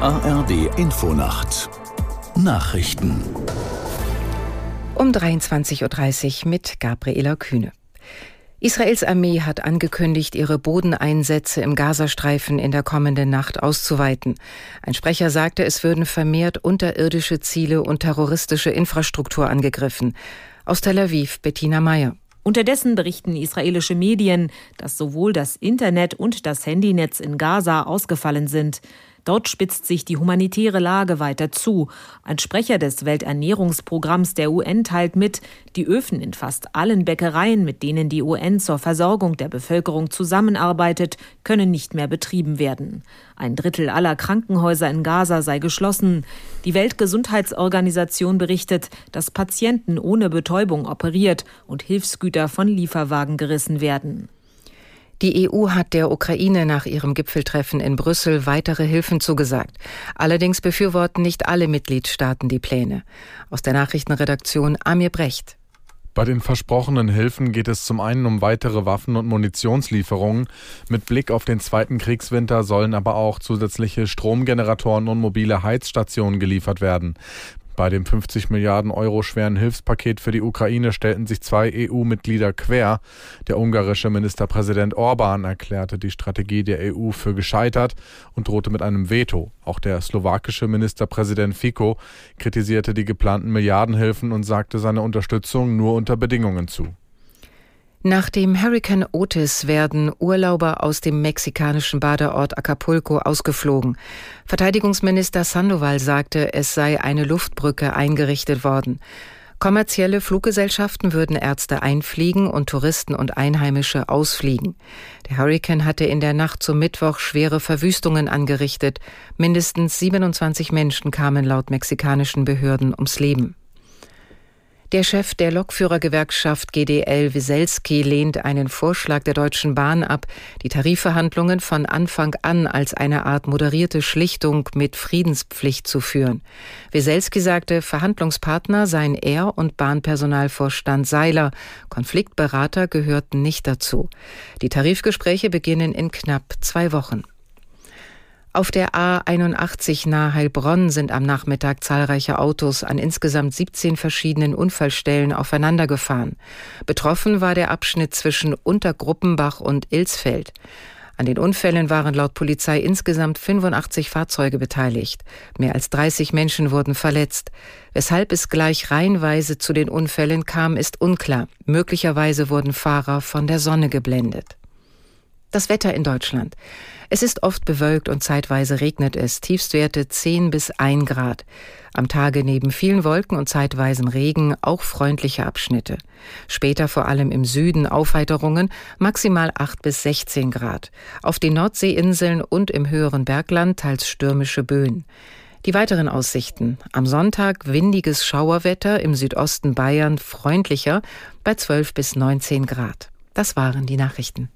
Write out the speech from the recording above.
ARD Infonacht Nachrichten um 23.30 Uhr mit Gabriela Kühne. Israels Armee hat angekündigt, ihre Bodeneinsätze im Gazastreifen in der kommenden Nacht auszuweiten. Ein Sprecher sagte, es würden vermehrt unterirdische Ziele und terroristische Infrastruktur angegriffen. Aus Tel Aviv Bettina Meyer. Unterdessen berichten israelische Medien, dass sowohl das Internet und das Handynetz in Gaza ausgefallen sind. Dort spitzt sich die humanitäre Lage weiter zu. Ein Sprecher des Welternährungsprogramms der UN teilt mit, die Öfen in fast allen Bäckereien, mit denen die UN zur Versorgung der Bevölkerung zusammenarbeitet, können nicht mehr betrieben werden. Ein Drittel aller Krankenhäuser in Gaza sei geschlossen. Die Weltgesundheitsorganisation berichtet, dass Patienten ohne Betäubung operiert und Hilfsgüter von Lieferwagen gerissen werden. Die EU hat der Ukraine nach ihrem Gipfeltreffen in Brüssel weitere Hilfen zugesagt. Allerdings befürworten nicht alle Mitgliedstaaten die Pläne. Aus der Nachrichtenredaktion Amir Brecht. Bei den versprochenen Hilfen geht es zum einen um weitere Waffen- und Munitionslieferungen. Mit Blick auf den zweiten Kriegswinter sollen aber auch zusätzliche Stromgeneratoren und mobile Heizstationen geliefert werden. Bei dem 50 Milliarden Euro schweren Hilfspaket für die Ukraine stellten sich zwei EU-Mitglieder quer. Der ungarische Ministerpräsident Orban erklärte die Strategie der EU für gescheitert und drohte mit einem Veto. Auch der slowakische Ministerpräsident Fico kritisierte die geplanten Milliardenhilfen und sagte seine Unterstützung nur unter Bedingungen zu. Nach dem Hurricane Otis werden Urlauber aus dem mexikanischen Badeort Acapulco ausgeflogen. Verteidigungsminister Sandoval sagte, es sei eine Luftbrücke eingerichtet worden. Kommerzielle Fluggesellschaften würden Ärzte einfliegen und Touristen und Einheimische ausfliegen. Der Hurricane hatte in der Nacht zum Mittwoch schwere Verwüstungen angerichtet. Mindestens 27 Menschen kamen laut mexikanischen Behörden ums Leben. Der Chef der Lokführergewerkschaft GDL Wieselski lehnt einen Vorschlag der Deutschen Bahn ab, die Tarifverhandlungen von Anfang an als eine Art moderierte Schlichtung mit Friedenspflicht zu führen. Wieselski sagte, Verhandlungspartner seien er und Bahnpersonalvorstand Seiler. Konfliktberater gehörten nicht dazu. Die Tarifgespräche beginnen in knapp zwei Wochen. Auf der A81 nahe Heilbronn sind am Nachmittag zahlreiche Autos an insgesamt 17 verschiedenen Unfallstellen aufeinandergefahren. Betroffen war der Abschnitt zwischen Untergruppenbach und Ilsfeld. An den Unfällen waren laut Polizei insgesamt 85 Fahrzeuge beteiligt. Mehr als 30 Menschen wurden verletzt. Weshalb es gleich reihenweise zu den Unfällen kam, ist unklar. Möglicherweise wurden Fahrer von der Sonne geblendet. Das Wetter in Deutschland. Es ist oft bewölkt und zeitweise regnet es, Tiefstwerte 10 bis 1 Grad. Am Tage neben vielen Wolken und zeitweisen Regen auch freundliche Abschnitte. Später vor allem im Süden Aufheiterungen, maximal 8 bis 16 Grad. Auf den Nordseeinseln und im höheren Bergland teils stürmische Böen. Die weiteren Aussichten. Am Sonntag windiges Schauerwetter, im Südosten Bayern freundlicher bei 12 bis 19 Grad. Das waren die Nachrichten.